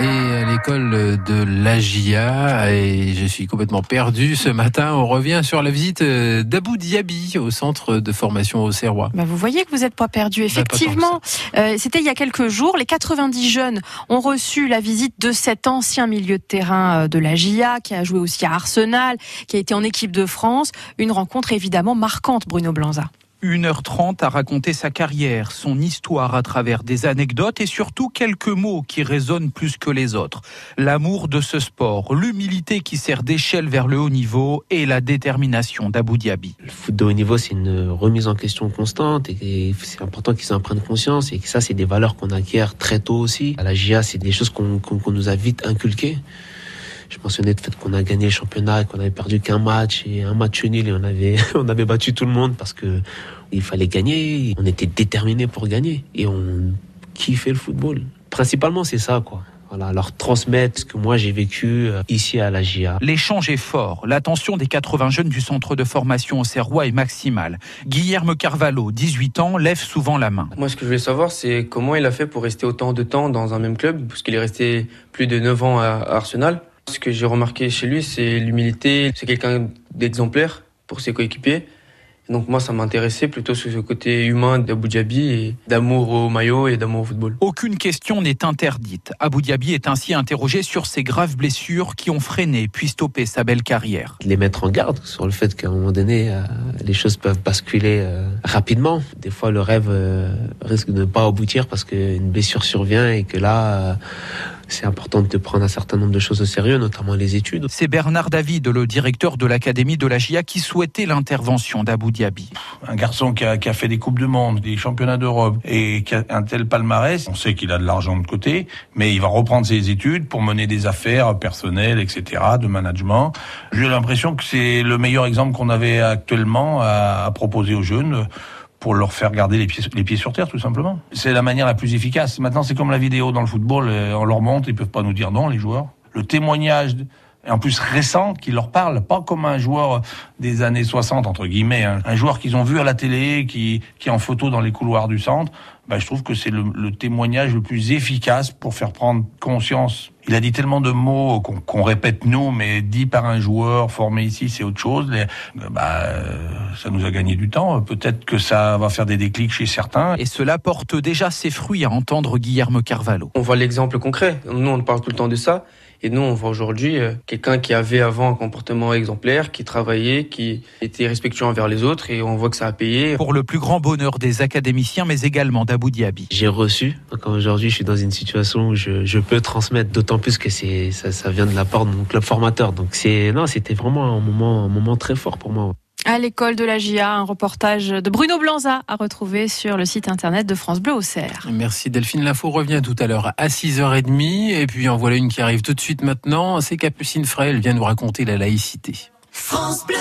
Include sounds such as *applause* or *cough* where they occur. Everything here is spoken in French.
et à l'école de l'AGIA et je suis complètement perdu ce matin. On revient sur la visite d'Abou Diaby au centre de formation au Serrois. Bah vous voyez que vous n'êtes pas perdu. Effectivement, euh, c'était il y a quelques jours. Les 90 jeunes ont reçu la visite de cet ancien milieu de terrain euh, de l'AGIA qui a joué aussi à Arsenal, qui a été en équipe de France. Une rencontre évidemment marquante, Bruno Blanza. 1h30 à raconter sa carrière, son histoire à travers des anecdotes et surtout quelques mots qui résonnent plus que les autres. L'amour de ce sport, l'humilité qui sert d'échelle vers le haut niveau et la détermination d'Abu Dhabi. Le foot de haut niveau, c'est une remise en question constante et c'est important qu'ils en prennent conscience et que ça, c'est des valeurs qu'on acquiert très tôt aussi. À la GIA, c'est des choses qu'on nous a vite inculquées. Je mentionnais le fait qu'on a gagné le championnat, qu'on avait perdu qu'un match et un match nul et on avait, *laughs* on avait battu tout le monde parce que il fallait gagner. On était déterminés pour gagner et on kiffait le football. Principalement, c'est ça, quoi. Voilà, leur transmettre ce que moi j'ai vécu euh, ici à la GIA. L'échange est fort. L'attention des 80 jeunes du centre de formation au Serrois est maximale. Guillermo Carvalho, 18 ans, lève souvent la main. Moi, ce que je voulais savoir, c'est comment il a fait pour rester autant de temps dans un même club, parce qu'il est resté plus de 9 ans à Arsenal. Ce que j'ai remarqué chez lui, c'est l'humilité. C'est quelqu'un d'exemplaire pour ses coéquipiers. Donc moi, ça m'intéressait plutôt sur ce côté humain d'Abu Dhabi et d'amour au maillot et d'amour au football. Aucune question n'est interdite. Abu Dhabi est ainsi interrogé sur ses graves blessures qui ont freiné puis stoppé sa belle carrière. Les mettre en garde sur le fait qu'à un moment donné, euh, les choses peuvent basculer euh, rapidement. Des fois, le rêve euh, risque de ne pas aboutir parce qu'une blessure survient et que là c'est important de prendre un certain nombre de choses au sérieux, notamment les études. C'est Bernard David, le directeur de l'Académie de la GIA, qui souhaitait l'intervention d'Abu Dhabi. Un garçon qui a, qui a, fait des Coupes du Monde, des championnats d'Europe et qui a un tel palmarès, on sait qu'il a de l'argent de côté, mais il va reprendre ses études pour mener des affaires personnelles, etc., de management. J'ai l'impression que c'est le meilleur exemple qu'on avait actuellement à, à proposer aux jeunes pour leur faire garder les pieds, les pieds sur terre, tout simplement. C'est la manière la plus efficace. Maintenant, c'est comme la vidéo dans le football, euh, on leur montre, ils peuvent pas nous dire non, les joueurs. Le témoignage, en plus récent, qui leur parle, pas comme un joueur des années 60, entre guillemets, hein. un joueur qu'ils ont vu à la télé, qui, qui est en photo dans les couloirs du centre, ben, je trouve que c'est le, témoignage le plus efficace pour faire prendre conscience. Il a dit tellement de mots qu'on répète nous, mais dit par un joueur formé ici, c'est autre chose. bah, ça nous a gagné du temps. Peut-être que ça va faire des déclics chez certains. Et cela porte déjà ses fruits à entendre Guillermo Carvalho. On voit l'exemple concret. Nous, on parle tout le temps de ça. Et nous, on voit aujourd'hui euh, quelqu'un qui avait avant un comportement exemplaire, qui travaillait, qui était respectueux envers les autres, et on voit que ça a payé. Pour le plus grand bonheur des académiciens, mais également d'Abu Dhabi. J'ai reçu. Donc aujourd'hui, je suis dans une situation où je, je peux transmettre, d'autant plus que c'est ça, ça vient de la part de mon club formateur. Donc c'est non, c'était vraiment un moment, un moment très fort pour moi à l'école de la GIA. Un reportage de Bruno Blanza à retrouver sur le site internet de France Bleu au Cerf. Merci Delphine. L'info revient tout à l'heure à 6h30. Et puis en voilà une qui arrive tout de suite maintenant. C'est Capucine Frey. Elle vient nous raconter la laïcité. France Bleu